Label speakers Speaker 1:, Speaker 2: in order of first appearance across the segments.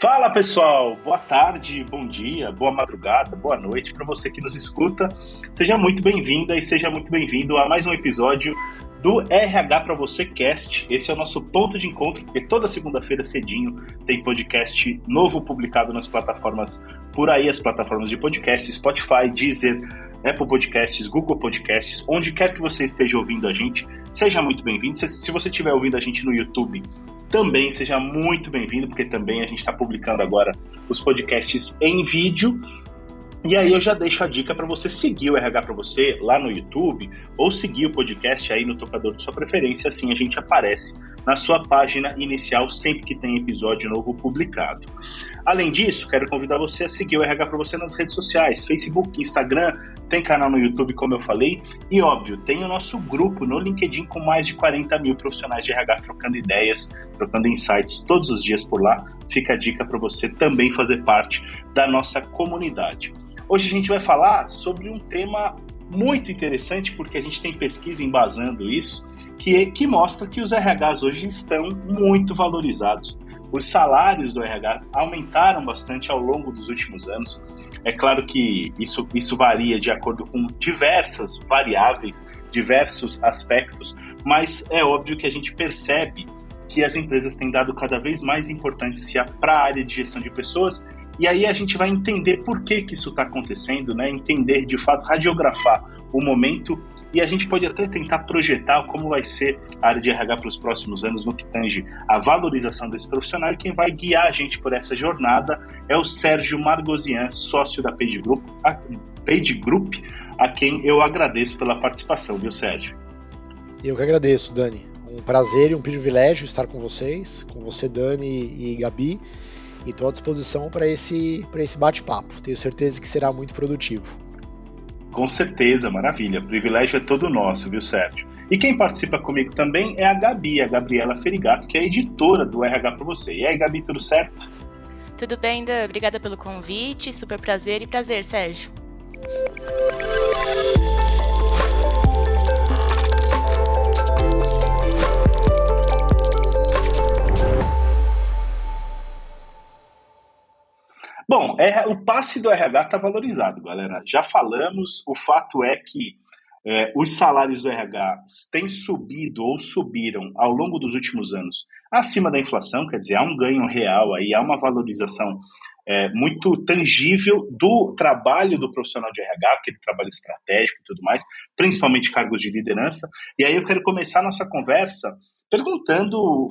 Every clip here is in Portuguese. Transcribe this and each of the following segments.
Speaker 1: Fala pessoal, boa tarde, bom dia, boa madrugada, boa noite para você que nos escuta. Seja muito bem-vinda e seja muito bem-vindo a mais um episódio do RH para você Cast. Esse é o nosso ponto de encontro, porque toda segunda-feira cedinho tem podcast novo publicado nas plataformas por aí, as plataformas de podcast, Spotify, Deezer, Apple Podcasts, Google Podcasts, onde quer que você esteja ouvindo a gente, seja muito bem-vindo. Se você estiver ouvindo a gente no YouTube, também seja muito bem-vindo, porque também a gente está publicando agora os podcasts em vídeo. E aí eu já deixo a dica para você seguir o RH para você lá no YouTube ou seguir o podcast aí no tocador de sua preferência, assim a gente aparece na sua página inicial sempre que tem episódio novo publicado. Além disso, quero convidar você a seguir o RH para você nas redes sociais, Facebook, Instagram, tem canal no YouTube, como eu falei, e óbvio, tem o nosso grupo no LinkedIn com mais de 40 mil profissionais de RH trocando ideias, trocando insights todos os dias por lá. Fica a dica para você também fazer parte da nossa comunidade. Hoje a gente vai falar sobre um tema muito interessante, porque a gente tem pesquisa embasando isso, que, que mostra que os RHs hoje estão muito valorizados. Os salários do RH aumentaram bastante ao longo dos últimos anos. É claro que isso, isso varia de acordo com diversas variáveis, diversos aspectos, mas é óbvio que a gente percebe que as empresas têm dado cada vez mais importância para a área de gestão de pessoas e aí a gente vai entender por que, que isso está acontecendo, né? entender de fato, radiografar o momento e a gente pode até tentar projetar como vai ser a área de RH para os próximos anos no que tange a valorização desse profissional. E quem vai guiar a gente por essa jornada é o Sérgio Margosian, sócio da Page Group, a, Page Group, a quem eu agradeço pela participação, viu, Sérgio?
Speaker 2: Eu que agradeço, Dani. Um prazer e um privilégio estar com vocês, com você, Dani e Gabi e estou à disposição para esse, esse bate-papo. Tenho certeza que será muito produtivo.
Speaker 1: Com certeza, maravilha. O privilégio é todo nosso, viu, Sérgio? E quem participa comigo também é a Gabi, a Gabriela Ferigato, que é editora do RH para você. E aí, Gabi, tudo certo?
Speaker 3: Tudo bem, Dan. Obrigada pelo convite. Super prazer e prazer, Sérgio.
Speaker 1: O passe do RH está valorizado, galera. Já falamos, o fato é que é, os salários do RH têm subido ou subiram ao longo dos últimos anos acima da inflação, quer dizer, há um ganho real aí, há uma valorização é, muito tangível do trabalho do profissional de RH, aquele trabalho estratégico e tudo mais, principalmente cargos de liderança. E aí eu quero começar a nossa conversa perguntando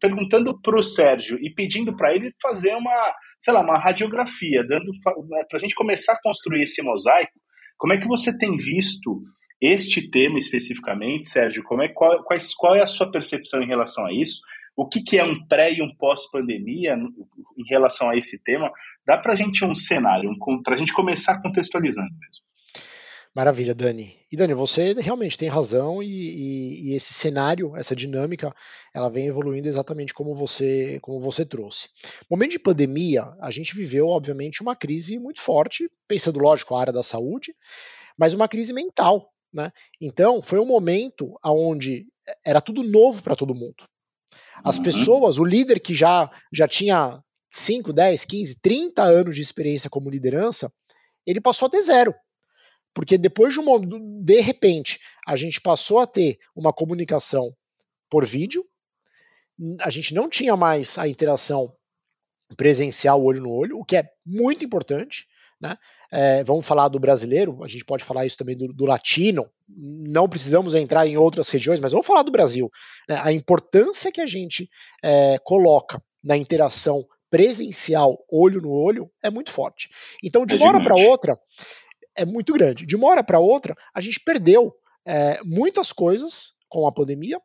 Speaker 1: perguntando para o Sérgio e pedindo para ele fazer uma sei lá, uma radiografia, dando né, para a gente começar a construir esse mosaico. Como é que você tem visto este tema especificamente, Sérgio? Como é, qual, quais, qual é a sua percepção em relação a isso? O que, que é um pré e um pós-pandemia em relação a esse tema? Dá para a gente um cenário, um, para a gente começar contextualizando mesmo.
Speaker 2: Maravilha, Dani. E Dani, você realmente tem razão e, e, e, esse cenário, essa dinâmica, ela vem evoluindo exatamente como você, como você trouxe. Momento de pandemia, a gente viveu, obviamente, uma crise muito forte, pensando, lógico, a área da saúde, mas uma crise mental, né? Então, foi um momento onde era tudo novo para todo mundo. As uhum. pessoas, o líder que já, já tinha 5, 10, 15, 30 anos de experiência como liderança, ele passou a ter zero. Porque depois de uma. De repente, a gente passou a ter uma comunicação por vídeo, a gente não tinha mais a interação presencial olho no olho, o que é muito importante. Né? É, vamos falar do brasileiro, a gente pode falar isso também do, do, latino, não precisamos entrar em outras regiões, mas vamos falar do Brasil. Né? A importância que a gente é, coloca na interação presencial, olho no olho, é muito forte. Então, de é uma hora para outra, é muito grande. De uma hora para outra, a gente perdeu é, muitas coisas com a pandemia.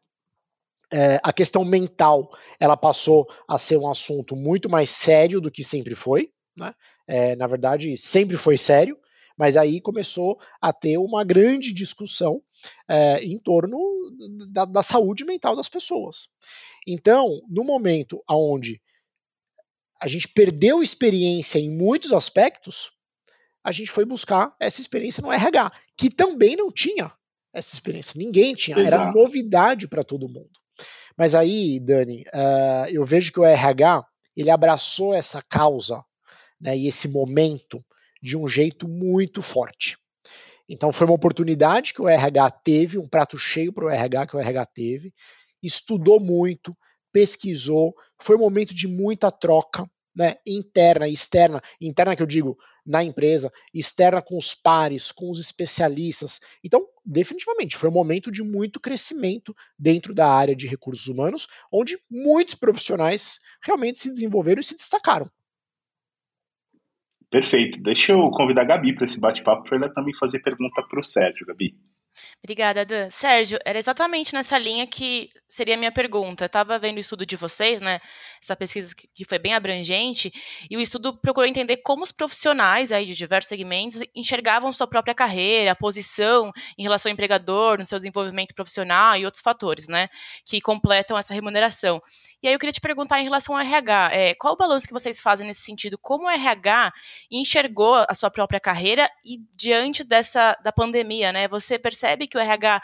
Speaker 2: É, a questão mental ela passou a ser um assunto muito mais sério do que sempre foi. Né? É, na verdade, sempre foi sério, mas aí começou a ter uma grande discussão é, em torno da, da, saúde mental das pessoas. Então, no momento onde a gente perdeu experiência em muitos aspectos, a gente foi buscar essa experiência no RH, que também não tinha essa experiência. Ninguém tinha, Exato. era novidade para todo mundo. Mas aí, Dani, uh, eu vejo que o RH ele abraçou essa causa né, e esse momento de um jeito muito forte. Então foi uma oportunidade que o RH teve, um prato cheio para o RH que o RH teve, estudou muito, pesquisou, foi um momento de muita troca, né, interna e externa, interna que eu digo na empresa, externa com os pares, com os especialistas. Então, definitivamente, foi um momento de muito crescimento dentro da área de recursos humanos, onde muitos profissionais realmente se desenvolveram e se destacaram.
Speaker 1: Perfeito. Deixa eu convidar a Gabi para esse bate-papo para ela também fazer pergunta para o Sérgio, Gabi.
Speaker 3: Obrigada, Dan. Sérgio, era exatamente nessa linha que seria a minha pergunta. Estava vendo o estudo de vocês, né? Essa pesquisa que foi bem abrangente, e o estudo procurou entender como os profissionais aí de diversos segmentos enxergavam sua própria carreira, posição em relação ao empregador, no seu desenvolvimento profissional e outros fatores, né? Que completam essa remuneração. E aí eu queria te perguntar em relação ao RH, é, qual o balanço que vocês fazem nesse sentido? Como o RH enxergou a sua própria carreira e diante dessa da pandemia, né? Você percebe que o RH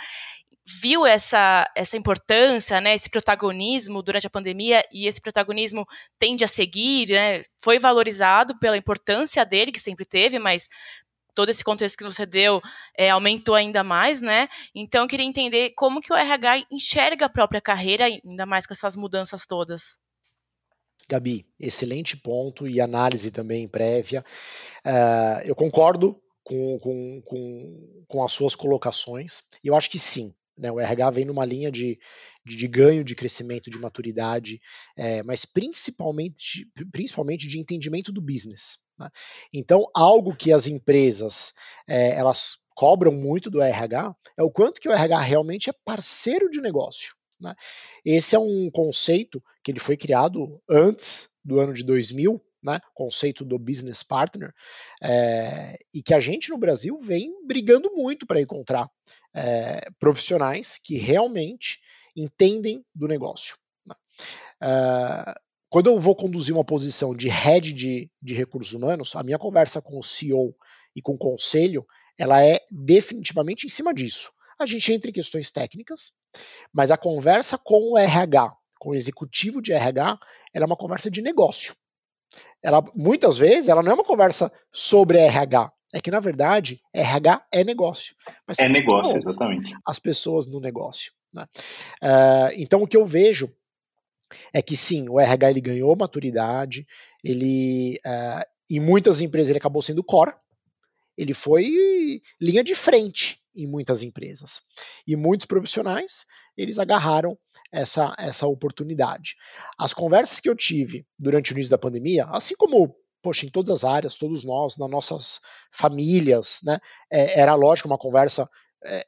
Speaker 3: viu essa, essa importância, né, esse protagonismo durante a pandemia e esse protagonismo tende a seguir, né, foi valorizado pela importância dele, que sempre teve, mas todo esse contexto que você deu é, aumentou ainda mais, né? Então eu queria entender como que o RH enxerga a própria carreira, ainda mais com essas mudanças todas.
Speaker 2: Gabi, excelente ponto e análise também prévia. Uh, eu concordo com, com, com, com as suas colocações. Eu acho que sim, né, o RH vem numa linha de, de, de ganho, de crescimento, de maturidade, é, mas principalmente, principalmente de entendimento do business. Né? Então, algo que as empresas é, elas cobram muito do RH é o quanto que o RH realmente é parceiro de negócio. Né? Esse é um conceito que ele foi criado antes do ano de 2000 né, conceito do business partner, é, e que a gente no Brasil vem brigando muito para encontrar é, profissionais que realmente entendem do negócio. Né. É, quando eu vou conduzir uma posição de head de, de recursos humanos, a minha conversa com o CEO e com o conselho, ela é definitivamente em cima disso. A gente entra em questões técnicas, mas a conversa com o RH, com o executivo de RH, ela é uma conversa de negócio ela muitas vezes ela não é uma conversa sobre RH. É que, na verdade, RH é negócio.
Speaker 1: é negócio, exatamente.
Speaker 2: As pessoas no negócio. Né? Uh, então, o que eu vejo é que, sim, o RH ele ganhou maturidade, ele, uh, em muitas empresas, ele acabou sendo core, ele foi linha de frente em muitas empresas. E muitos profissionais, eles agarraram essa, essa oportunidade. As conversas que eu tive durante o início da pandemia, assim como poxa, em todas as áreas, todos nós, nas nossas famílias, né, é, era lógico uma conversa, é,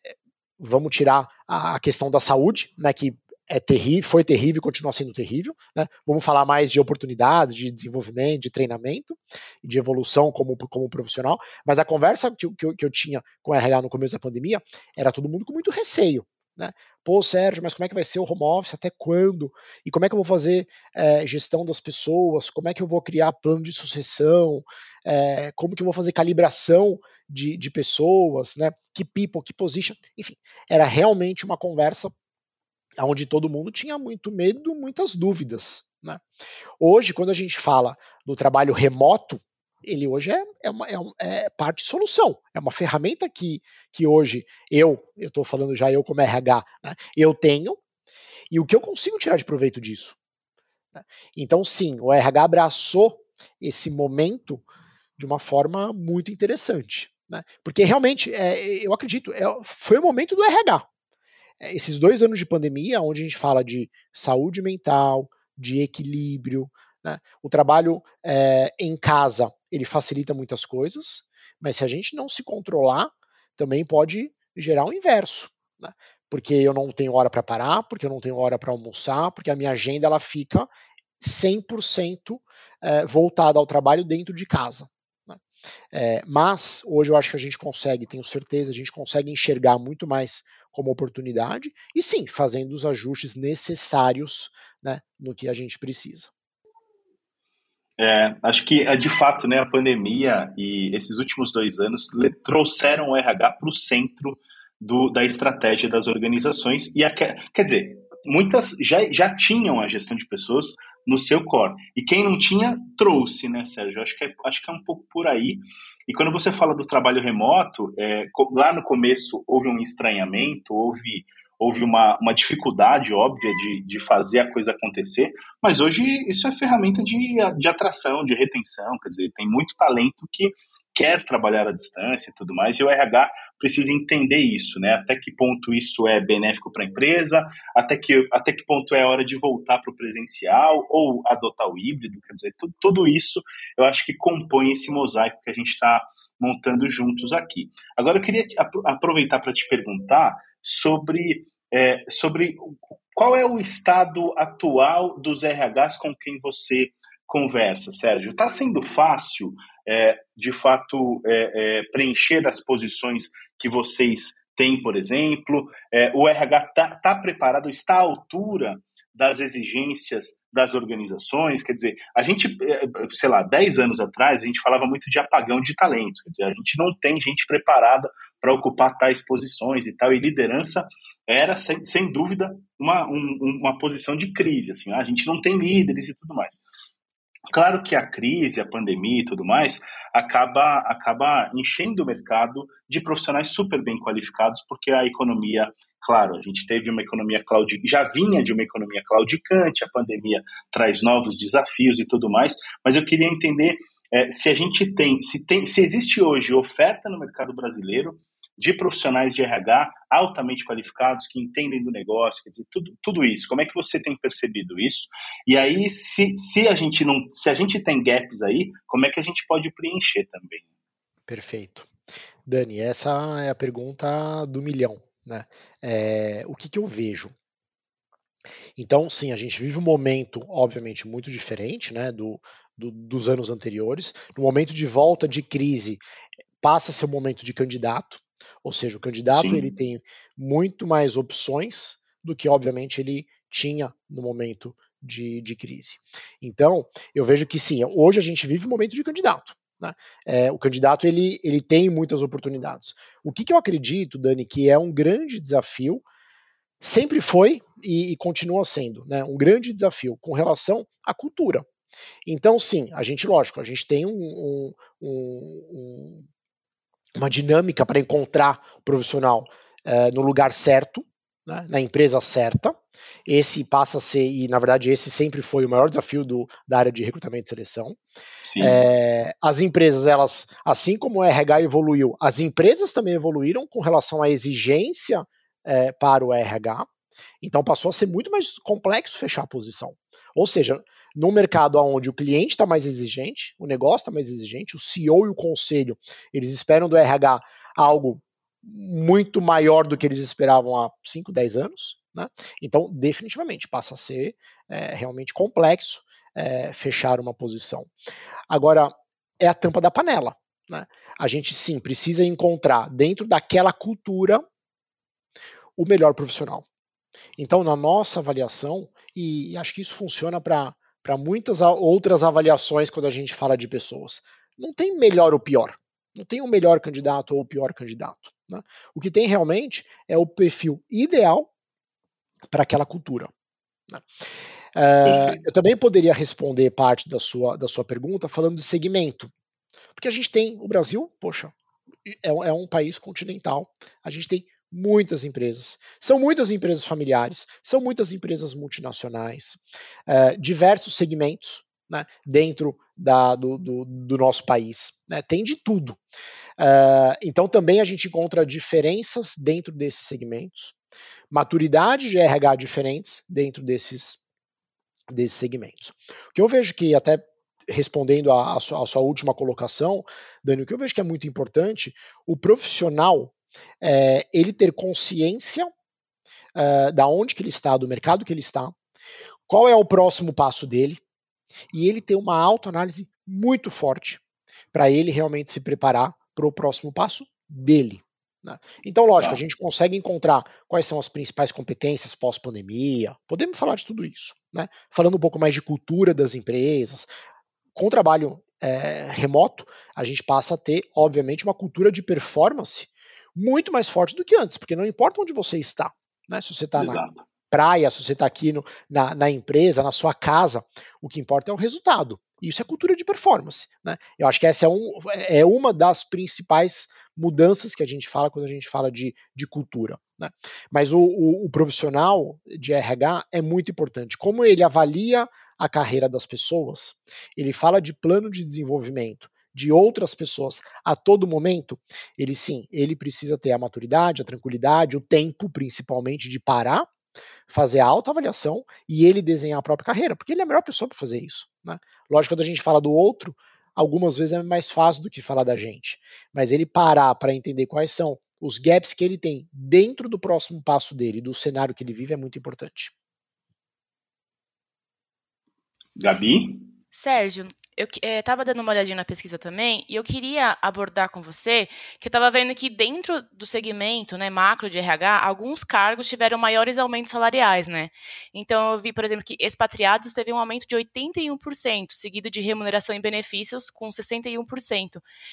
Speaker 2: vamos tirar a, a, questão da saúde, né, que é terrível, foi terrível e continua sendo terrível. Né? Vamos falar mais de oportunidades, de desenvolvimento, de treinamento, de evolução como, como profissional. Mas a conversa que, que, que eu tinha com a RH no começo da pandemia era todo mundo com muito receio. Né? Pô, Sérgio, mas como é que vai ser o home office? Até quando? E como é que eu vou fazer é, gestão das pessoas? Como é que eu vou criar plano de sucessão? É, como que eu vou fazer calibração de, de pessoas? Né? Que people, que position? Enfim, era realmente uma conversa onde todo mundo tinha muito medo, muitas dúvidas. Né? Hoje, quando a gente fala do trabalho remoto, ele hoje é, é, uma, é, é, parte de solução. É uma ferramenta que, que hoje eu, eu estou falando já eu como RH, né, eu tenho, e o que eu consigo tirar de proveito disso. Né? Então, sim, o RH abraçou esse momento de uma forma muito interessante. Né? Porque realmente, é, eu acredito, é, foi o momento do RH. É, esses dois anos de pandemia, onde a gente fala de saúde mental, de equilíbrio, né? o trabalho é, em casa ele facilita muitas coisas, mas se a gente não se controlar, também pode gerar o inverso. Né? Porque eu não tenho hora para parar, porque eu não tenho hora para almoçar, porque a minha agenda ela fica 100% é, voltada ao trabalho dentro de casa. Né? É, mas hoje eu acho que a gente consegue, tenho certeza, a gente consegue enxergar muito mais como oportunidade e sim, fazendo os ajustes necessários né, no que a gente precisa.
Speaker 1: É, acho que é de fato né, a pandemia e esses últimos dois anos trouxeram o RH para o centro do, da estratégia das organizações e a, quer dizer muitas já, já tinham a gestão de pessoas no seu core. E quem não tinha, trouxe, né, Sérgio? Acho que é, acho que é um pouco por aí. E quando você fala do trabalho remoto, é, lá no começo houve um estranhamento, houve, houve uma, uma dificuldade óbvia de, de fazer a coisa acontecer, mas hoje isso é ferramenta de, de atração, de retenção, quer dizer, tem muito talento que quer trabalhar à distância e tudo mais, e o RH precisa entender isso, né? Até que ponto isso é benéfico para a empresa, até que, até que ponto é hora de voltar para o presencial ou adotar o híbrido, quer dizer, tudo, tudo isso eu acho que compõe esse mosaico que a gente está montando juntos aqui. Agora eu queria aproveitar para te perguntar sobre, é, sobre qual é o estado atual dos RHs com quem você conversa, Sérgio. Está sendo fácil é, de fato é, é, preencher as posições que vocês têm, por exemplo? É, o RH está tá preparado, está à altura das exigências das organizações, quer dizer, a gente, é, sei lá, 10 anos atrás, a gente falava muito de apagão de talentos, quer dizer, a gente não tem gente preparada para ocupar tais posições e tal, e liderança era, sem, sem dúvida, uma, um, uma posição de crise, assim, a gente não tem líderes e tudo mais. Claro que a crise, a pandemia e tudo mais acaba, acaba enchendo o mercado de profissionais super bem qualificados, porque a economia, claro, a gente teve uma economia cloud, já vinha de uma economia claudicante, a pandemia traz novos desafios e tudo mais, mas eu queria entender é, se a gente tem, se tem, se existe hoje oferta no mercado brasileiro de profissionais de RH altamente qualificados, que entendem do negócio, quer dizer, tudo, tudo isso. Como é que você tem percebido isso? E aí, se, se a gente não, se a gente tem gaps aí, como é que a gente pode preencher também?
Speaker 2: Perfeito. Dani, essa é a pergunta do milhão, né? É, o que, que eu vejo? Então, sim, a gente vive um momento, obviamente, muito diferente né, do, do, dos anos anteriores. No momento de volta de crise, passa a ser um momento de candidato. Ou seja, o candidato Sim. ele tem muito mais opções do que, obviamente, ele tinha no momento de, de crise. Então, eu vejo que sim, hoje a gente vive um momento de candidato. Né? É, o candidato ele, ele tem muitas oportunidades. O que, que eu acredito, Dani, que é um grande desafio, sempre foi e, e continua sendo né, um grande desafio com relação à cultura. Então, sim, a gente, lógico, a gente tem um, um, um, uma dinâmica para encontrar o profissional uh, no lugar certo, né, na empresa certa. Esse passa a ser, e na verdade esse sempre foi o maior desafio do, da área de recrutamento e seleção. É, as empresas, elas, assim como o RH evoluiu, as empresas também evoluíram com relação à exigência é, para o RH. Então passou a ser muito mais complexo fechar a posição. Ou seja, num mercado onde o cliente está mais exigente, o negócio está mais exigente, o CEO e o conselho, eles esperam do RH algo muito maior do que eles esperavam há 5, 10 anos. Né? Então, definitivamente, passa a ser é, realmente complexo é, fechar uma posição. Agora, é a tampa da panela. Né? A gente sim precisa encontrar dentro daquela cultura o melhor profissional. Então, na nossa avaliação, e acho que isso funciona para muitas outras avaliações quando a gente fala de pessoas, não tem melhor ou pior. Não tem o um melhor candidato ou o pior candidato. Né? O que tem realmente é o perfil ideal para aquela cultura. Né? Uh, eu também poderia responder parte da sua, da sua pergunta falando de segmento. Porque a gente tem, o Brasil, poxa, é, é um país continental, a gente tem muitas empresas. São muitas empresas familiares, são muitas empresas multinacionais, uh, diversos segmentos né, dentro da, do, do, do, nosso país. Né, tem de tudo. Uh, então também a gente encontra diferenças dentro desses segmentos, maturidade de RH diferentes dentro desses, desses segmentos. O que eu vejo que até respondendo à sua, sua, última colocação, Dani, o que eu vejo que é muito importante, o profissional é, ele ter consciência é, da onde que ele está, do mercado que ele está, qual é o próximo passo dele, e ele ter uma autoanálise muito forte para ele realmente se preparar para o próximo passo dele. Né? Então, lógico, a gente consegue encontrar quais são as principais competências pós-pandemia, podemos falar de tudo isso, né? falando um pouco mais de cultura das empresas. Com o trabalho é, remoto, a gente passa a ter, obviamente, uma cultura de performance muito mais forte do que antes, porque não importa onde você está, né? Se você está na, praia, se você está aqui no, na, na, empresa, na sua casa, o que importa é o resultado. E isso é cultura de performance. Né? Eu acho que essa é, um, é uma das principais mudanças que a gente fala quando a gente fala de, de cultura. Né? Mas o, o, o profissional de RH é muito importante. Como ele avalia a carreira das pessoas, ele fala de plano de desenvolvimento de outras pessoas a todo momento, ele sim, ele precisa ter a maturidade, a tranquilidade, o tempo, principalmente, de parar, fazer a autoavaliação e ele desenhar a própria carreira, porque ele é a melhor pessoa para fazer isso. Né? Lógico, quando a gente fala do outro, algumas vezes é mais fácil do que falar da gente. Mas ele parar para entender quais são os gaps que ele tem dentro do próximo passo dele, do cenário que ele vive, é muito importante.
Speaker 1: Gabi?
Speaker 3: Sérgio, eu estava eh, dando uma olhadinha na pesquisa também e eu queria abordar com você que eu estava vendo que dentro do segmento né, macro de RH, alguns cargos tiveram maiores aumentos salariais, né? Então eu vi, por exemplo, que expatriados teve um aumento de 81%, seguido de remuneração e benefícios com 61%.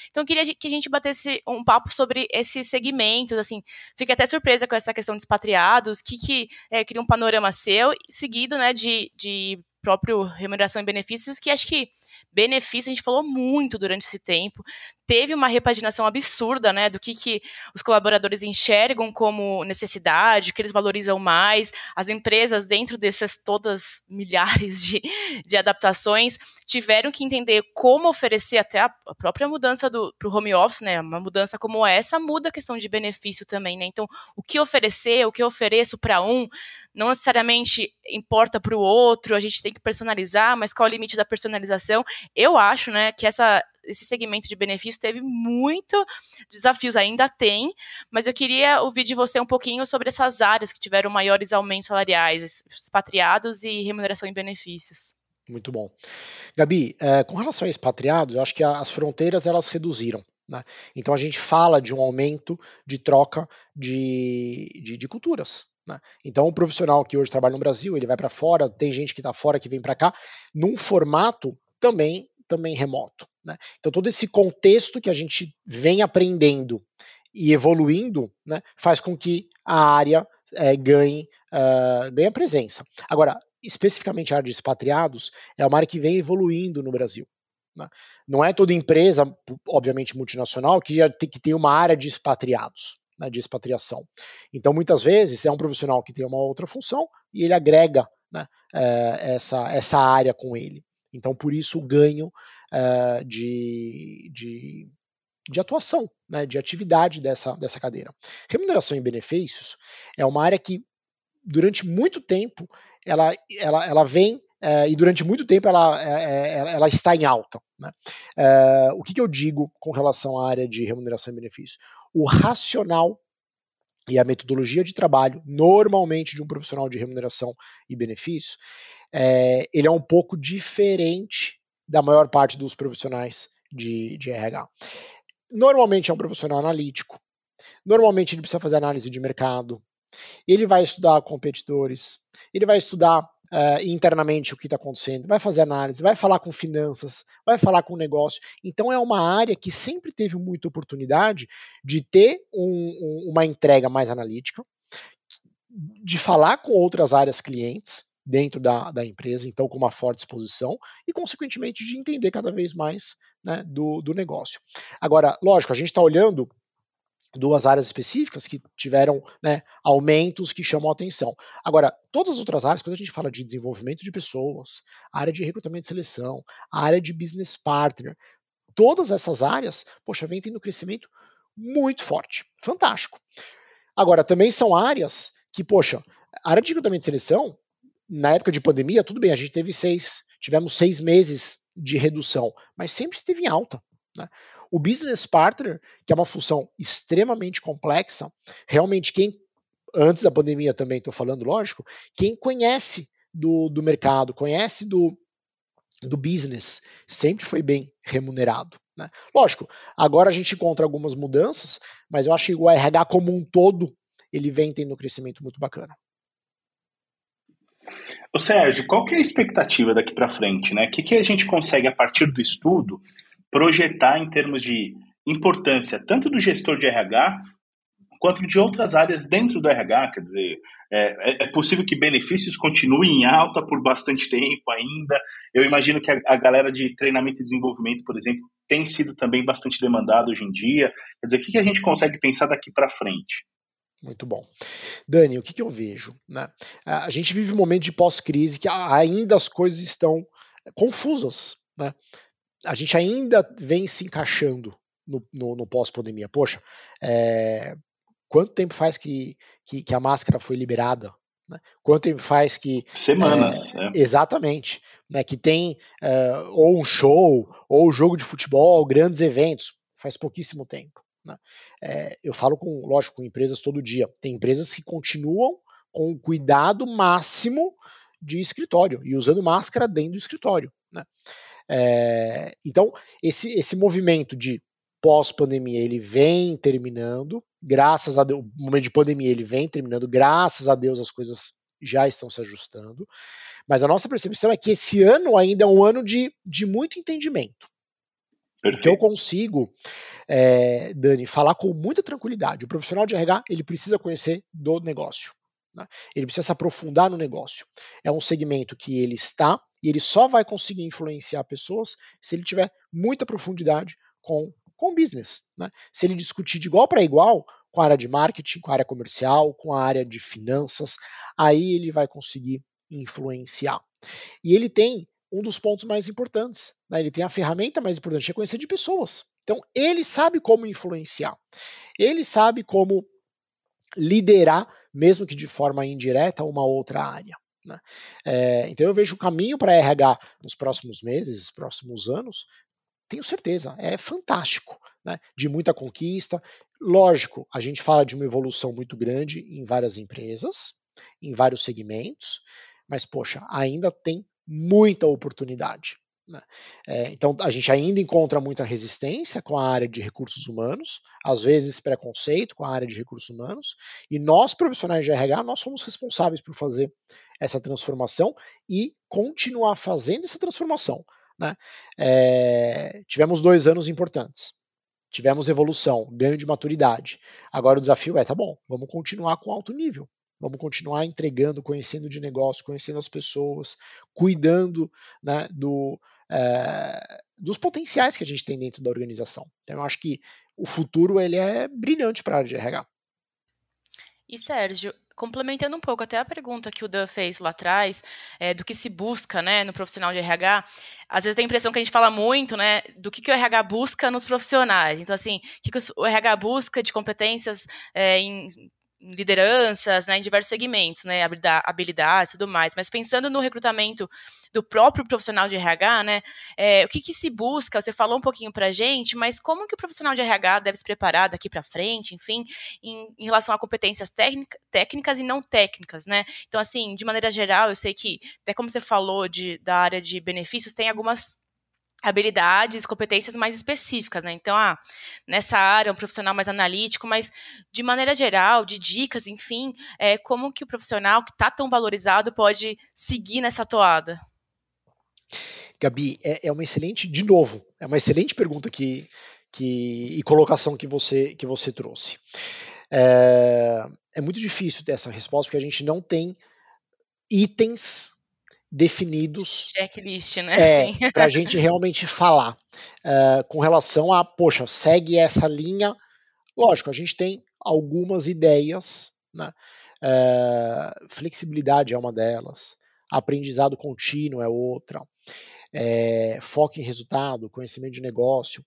Speaker 3: Então eu queria que a gente batesse um papo sobre esses segmentos, assim, fiquei até surpresa com essa questão de expatriados, que, que é, queria um panorama seu, seguido né, de, de próprio remuneração e benefícios, que acho que benefício, a gente falou muito durante esse tempo. Teve uma repaginação absurda, né, do que, que os colaboradores enxergam como necessidade, o que eles valorizam mais. As empresas, dentro dessas todas milhares de, de adaptações, tiveram que entender como oferecer até a própria mudança para o home office, né, uma mudança como essa muda a questão de benefício também, né. Então, o que oferecer, o que eu ofereço para um, não necessariamente importa para o outro, a gente tem que personalizar, mas qual é o limite da personalização? Eu acho, né, que essa esse segmento de benefício teve muito desafios, ainda tem, mas eu queria ouvir de você um pouquinho sobre essas áreas que tiveram maiores aumentos salariais, expatriados e remuneração em benefícios.
Speaker 2: Muito bom. Gabi, é, com relação a expatriados, eu acho que as fronteiras elas reduziram. Né? Então a gente fala de um aumento de troca de, de, de culturas. Né? Então, o profissional que hoje trabalha no Brasil, ele vai para fora, tem gente que está fora que vem para cá, num formato também, também remoto. Né? Então, todo esse contexto que a gente vem aprendendo e evoluindo né, faz com que a área é, ganhe, uh, ganhe presença. Agora, especificamente a área de expatriados, é uma área que vem evoluindo no Brasil. Né? Não é toda empresa, obviamente multinacional, que, já tem, que tem uma área de expatriados né, de expatriação. Então, muitas vezes, é um profissional que tem uma outra função e ele agrega né, é, essa, essa área com ele. Então, por isso, o ganho é, de, de, de atuação, né, de atividade dessa, dessa cadeira. Remuneração e benefícios é uma área que, durante muito tempo, ela, ela, ela vem é, e durante muito tempo ela, é, ela, ela está em alta. Né? É, o que, que, eu digo com relação à área de remuneração e benefício? o racional e a metodologia de trabalho, normalmente de um profissional de remuneração e benefício, é, ele é um pouco diferente da maior parte dos profissionais de, de RH. Normalmente é um profissional analítico, normalmente ele precisa fazer análise de mercado, ele vai estudar competidores, ele vai estudar uh, internamente o que está acontecendo, vai fazer análise, vai falar com finanças, vai falar com negócio. Então é uma área que sempre teve muita oportunidade de ter um, um, uma entrega mais analítica, de falar com outras áreas clientes dentro da, da empresa, então com uma forte exposição, e consequentemente de entender cada vez mais né, do, do negócio. Agora, lógico, a gente está olhando duas áreas específicas que tiveram né, aumentos que chamam a atenção. Agora, todas as outras áreas, quando a gente fala de desenvolvimento de pessoas, área de recrutamento e seleção, área de business partner, todas essas áreas, poxa, vem tendo crescimento muito forte, fantástico. Agora, também são áreas que, poxa, área de recrutamento e seleção, na época de pandemia, tudo bem, a gente teve seis, tivemos seis meses de redução, mas sempre esteve em alta. Né? O business partner, que é uma função extremamente complexa, realmente quem, antes da pandemia também estou falando, lógico, quem conhece do, do mercado, conhece do, do business, sempre foi bem remunerado. Né? Lógico, agora a gente encontra algumas mudanças, mas eu acho que o RH como um todo, ele vem tendo um crescimento muito bacana.
Speaker 1: Ô Sérgio, qual que é a expectativa daqui para frente? Né? O que, que a gente consegue, a partir do estudo, projetar em termos de importância tanto do gestor de RH quanto de outras áreas dentro do RH, quer dizer, É, é, é possível que benefícios continuem em alta por bastante tempo ainda. Eu imagino que a, a galera de treinamento e desenvolvimento, por exemplo, tem sido também bastante demandada hoje em dia. Quer dizer, o que, que a gente consegue pensar daqui para frente?
Speaker 2: Muito bom. Dani, o que, que eu vejo? Né? A gente vive um momento de pós-crise que ainda as coisas estão confusas. Né? A gente ainda vem se encaixando no, no, no pós-pandemia. Poxa, é, quanto tempo faz que, que, que, a máscara foi liberada? Né? Quanto tempo faz que.
Speaker 1: Semanas.
Speaker 2: É, é. Exatamente. Né, que tem ou um show, ou jogo de futebol, grandes eventos. Faz pouquíssimo tempo. Né? É, eu falo com, lógico, com empresas todo dia. Tem empresas que continuam com o cuidado máximo de escritório e usando máscara dentro do escritório. Né? É, então, esse, esse movimento de pós-pandemia ele vem terminando, graças a Deus, o momento de pandemia ele vem terminando, graças a Deus as coisas já estão se ajustando, mas a nossa percepção é que esse ano ainda é um ano de, de muito entendimento. Perfeito. Que eu consigo, é, Dani, falar com muita tranquilidade. O profissional de RH ele precisa conhecer do negócio. Né? Ele precisa se aprofundar no negócio. É um segmento que ele está e ele só vai conseguir influenciar pessoas se ele tiver muita profundidade com com o business. Né? Se ele discutir de igual para igual com a área de marketing, com a área comercial, com a área de finanças, aí ele vai conseguir influenciar. E ele tem um dos pontos mais importantes. Né? Ele tem a ferramenta mais importante, que é conhecer de pessoas. Então, ele sabe como influenciar. Ele sabe como liderar, mesmo que de forma indireta, uma outra área. Né? É, então, eu vejo o caminho para RH nos próximos meses, próximos anos, tenho certeza, é fantástico, né? de muita conquista. Lógico, a gente fala de uma evolução muito grande em várias empresas, em vários segmentos, mas, poxa, ainda tem muita oportunidade. Né? É, então, a gente ainda encontra muita resistência com a área de recursos humanos, às vezes preconceito com a área de recursos humanos, e nós, profissionais de RH, nós somos responsáveis por fazer essa transformação e continuar fazendo essa transformação né? É, tivemos dois anos importantes. Tivemos evolução, ganho de maturidade. Agora o desafio é, tá bom, vamos continuar com alto nível. Vamos continuar entregando, conhecendo de negócio, conhecendo as pessoas, cuidando né, do, é, dos potenciais que a gente tem dentro da organização. Então, eu acho que o futuro ele é brilhante para a área de RH.
Speaker 3: E Sérgio, complementando um pouco até a pergunta que o Dan fez lá atrás, é, do que se busca né, no profissional de RH, às vezes tem a impressão que a gente fala muito né, do que, que o RH busca nos profissionais. Então, assim, o que, que o RH busca de competências é, em lideranças, né, em diversos segmentos, né, habilidades e tudo mais. Mas pensando no recrutamento do próprio profissional de RH, né, é, o que, que se busca? Você falou um pouquinho para gente, mas como que o profissional de RH deve se preparar daqui para frente, enfim, em, em, relação a competências técnicas e não técnicas, né? Então, assim, de maneira geral, eu sei que até como você falou de, da área de benefícios, tem algumas habilidades, competências mais específicas, né? Então, ah, nessa área, um profissional mais analítico, mas de maneira geral, de dicas, enfim, é, como que o profissional que está tão valorizado pode seguir nessa toada?
Speaker 2: Gabi, é, é uma excelente, de novo, é uma excelente pergunta que, que, e colocação que você, que você trouxe. É, é muito difícil ter essa resposta porque a gente não tem itens definidos.
Speaker 3: Checklist, né?
Speaker 2: É, para a gente realmente falar uh, com relação a, poxa, segue essa linha. Lógico, a gente tem algumas ideias, né? Uh, flexibilidade é uma delas, aprendizado contínuo é outra, é, foco em resultado, conhecimento de negócio.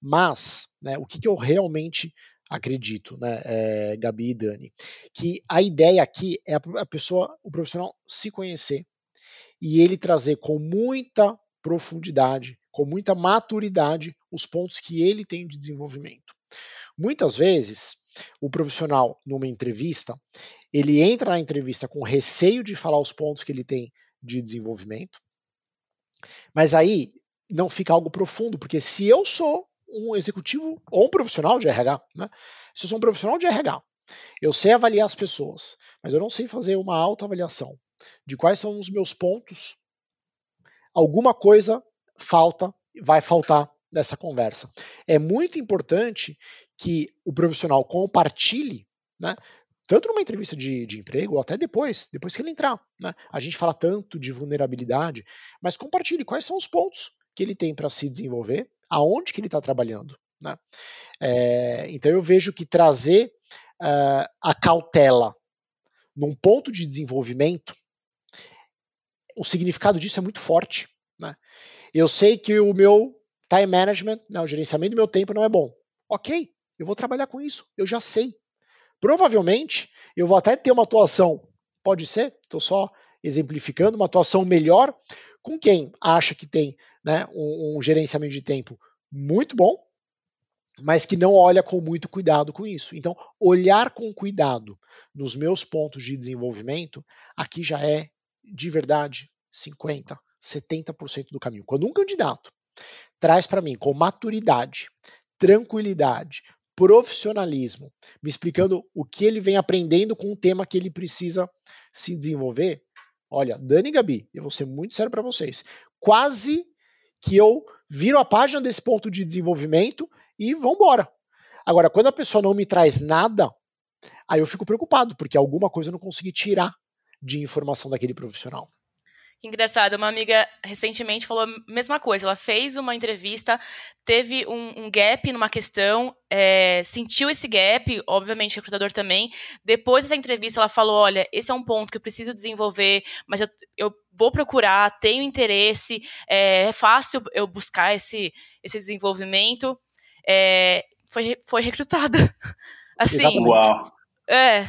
Speaker 2: Mas, né, o que, que eu realmente acredito, né, é, Gabi e Dani, que a ideia aqui é a, a pessoa, o profissional se conhecer, e ele trazer com muita profundidade, com muita maturidade, os pontos que ele tem de desenvolvimento. Muitas vezes, o profissional, numa entrevista, ele entra na entrevista com receio de falar os pontos que ele tem de desenvolvimento, mas aí não fica algo profundo, porque se eu sou um executivo ou um profissional de RH, né? se eu sou um profissional de RH, eu sei avaliar as pessoas, mas eu não sei fazer uma autoavaliação de quais são os meus pontos, alguma coisa falta, vai faltar nessa conversa. É muito importante que o profissional compartilhe né, tanto numa entrevista de, de emprego ou até depois, depois que ele entrar. Né? A gente fala tanto de vulnerabilidade, mas compartilhe quais são os pontos que ele tem para se desenvolver, aonde que ele está trabalhando. Né? É, então eu vejo que trazer uh, a cautela num ponto de desenvolvimento, o significado disso é muito forte. Né? Eu sei que o meu time management, né, o gerenciamento do meu tempo não é bom. Ok, eu vou trabalhar com isso, eu já sei. Provavelmente eu vou até ter uma atuação, pode ser, estou só exemplificando, uma atuação melhor com quem acha que tem né, um, um gerenciamento de tempo muito bom, mas que não olha com muito cuidado com isso. Então, olhar com cuidado nos meus pontos de desenvolvimento, aqui já é de verdade 50, 70% do caminho. Quando um candidato traz para mim com maturidade, tranquilidade, profissionalismo, me explicando o que ele vem aprendendo com o tema que ele precisa se desenvolver. Olha, Dani e Gabi, eu vou ser muito sério para vocês. Quase que eu viro a página desse ponto de desenvolvimento e vambora. Agora, quando a pessoa não me traz nada, aí eu fico preocupado, porque alguma coisa eu não consegui tirar de informação daquele profissional.
Speaker 3: Engraçado, uma amiga recentemente falou a mesma coisa. Ela fez uma entrevista, teve um, um gap numa questão, é, sentiu esse gap, obviamente o recrutador também. Depois dessa entrevista, ela falou: Olha, esse é um ponto que eu preciso desenvolver, mas eu, eu vou procurar, tenho interesse, é, é, fácil eu buscar esse, esse desenvolvimento. É, foi, foi recrutada. assim.
Speaker 1: Exatamente. Uau.
Speaker 3: É.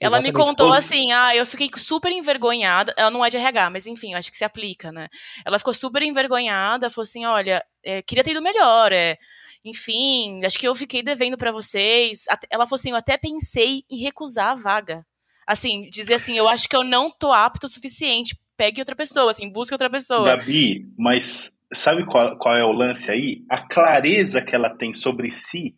Speaker 3: Ela Exatamente. me contou assim, ah, eu fiquei super envergonhada. Ela não é de RH, mas enfim, acho que se aplica, né? Ela ficou super envergonhada, falou assim, olha, é, queria ter ido melhor, é, enfim, acho que eu fiquei devendo para vocês. Ela falou assim, eu até pensei em recusar a vaga. Assim, dizer assim, eu acho que eu não tô apto o suficiente. Pegue outra pessoa, assim, busque outra pessoa.
Speaker 1: Gabi, mas sabe qual, qual é o lance aí? A clareza que ela tem sobre si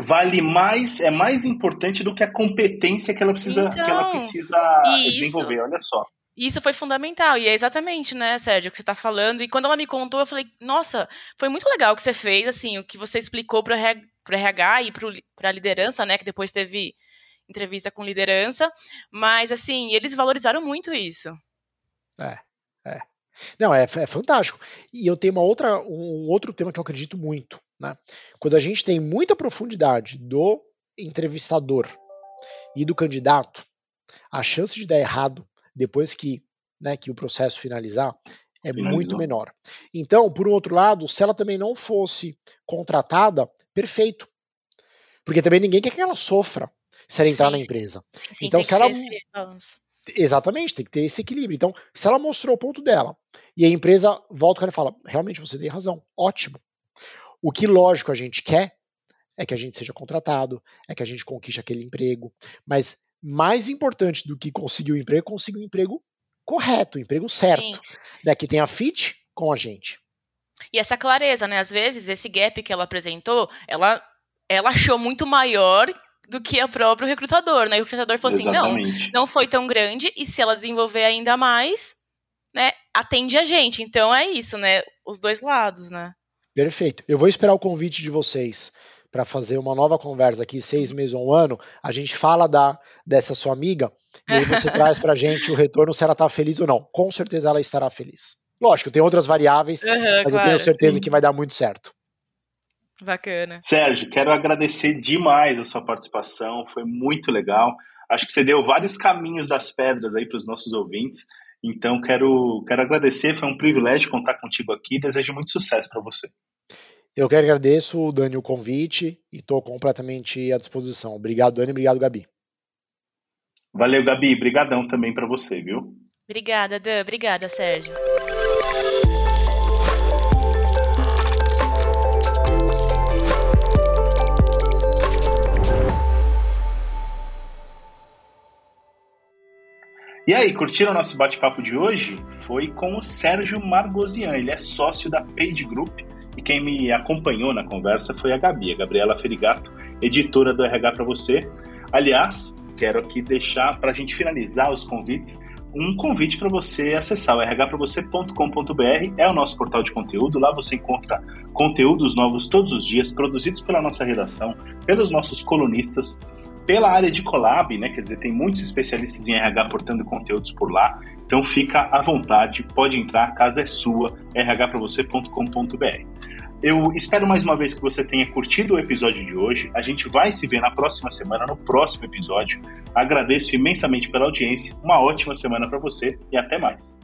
Speaker 1: vale mais, é mais importante do que a competência que ela precisa, então, que ela então, precisa desenvolver, olha só.
Speaker 3: Isso foi fundamental, e é exatamente, né, Sérgio, o que você está falando. E quando ela me contou, eu falei, nossa, foi muito legal o que você fez, assim, o que você explicou para o RH e para a liderança, né, que depois teve entrevista com liderança, mas, assim, eles valorizaram muito isso.
Speaker 2: É, é. Não, é, é fantástico. E eu tenho uma outra, um outro tema que eu acredito muito, né? Quando a gente tem muita profundidade do entrevistador e do candidato, a chance de dar errado depois que, né, que o processo finalizar é Finalizou. muito menor. Então, por um outro lado, se ela também não fosse contratada, perfeito. Porque também ninguém quer que ela sofra se ela entrar sim, na empresa.
Speaker 3: Sim, então, se ela. Esse...
Speaker 2: Exatamente, tem que ter esse equilíbrio. Então, se ela mostrou o ponto dela e a empresa volta e fala: realmente você tem razão, ótimo. O que, lógico, a gente quer é que a gente seja contratado, é que a gente conquiste aquele emprego, mas mais importante do que conseguir o um emprego, é conseguir o um emprego correto, o um emprego certo, né, que tenha fit com a gente.
Speaker 3: E essa clareza, né? Às vezes, esse gap que ela apresentou, ela, ela achou muito maior do que o próprio recrutador, né? E o recrutador falou Exatamente. assim, não, não foi tão grande, e se ela desenvolver ainda mais, né, atende a gente. Então é isso, né? Os dois lados, né?
Speaker 2: Perfeito. Eu vou esperar o convite de vocês para fazer uma nova conversa aqui, seis meses ou um ano. A gente fala da dessa sua amiga e aí você traz para a gente o retorno se ela está feliz ou não. Com certeza ela estará feliz. Lógico, tem outras variáveis, uhum, mas claro, eu tenho certeza sim. que vai dar muito certo.
Speaker 3: Bacana.
Speaker 1: Sérgio, quero agradecer demais a sua participação, foi muito legal. Acho que você deu vários caminhos das pedras aí para os nossos ouvintes. Então, quero, quero agradecer, foi um privilégio contar contigo aqui. Desejo muito sucesso para você.
Speaker 2: Eu quero agradeço, Dani, o convite e estou completamente à disposição. Obrigado, Dani. Obrigado, Gabi.
Speaker 1: Valeu, Gabi. Obrigadão também para você, viu?
Speaker 3: Obrigada, Dan. Obrigada, Sérgio.
Speaker 1: E aí, curtiram o nosso bate-papo de hoje? Foi com o Sérgio Margosian, ele é sócio da Page Group e quem me acompanhou na conversa foi a Gabi, a Gabriela Ferigato, editora do RH para você. Aliás, quero aqui deixar para a gente finalizar os convites um convite para você acessar o rhpravocê.com.br, é o nosso portal de conteúdo. Lá você encontra conteúdos novos todos os dias, produzidos pela nossa redação, pelos nossos colunistas pela área de collab, né? Quer dizer, tem muitos especialistas em RH portando conteúdos por lá. Então fica à vontade, pode entrar, a casa é sua, rhpravocê.com.br. Eu espero mais uma vez que você tenha curtido o episódio de hoje. A gente vai se ver na próxima semana, no próximo episódio. Agradeço imensamente pela audiência. Uma ótima semana para você e até mais.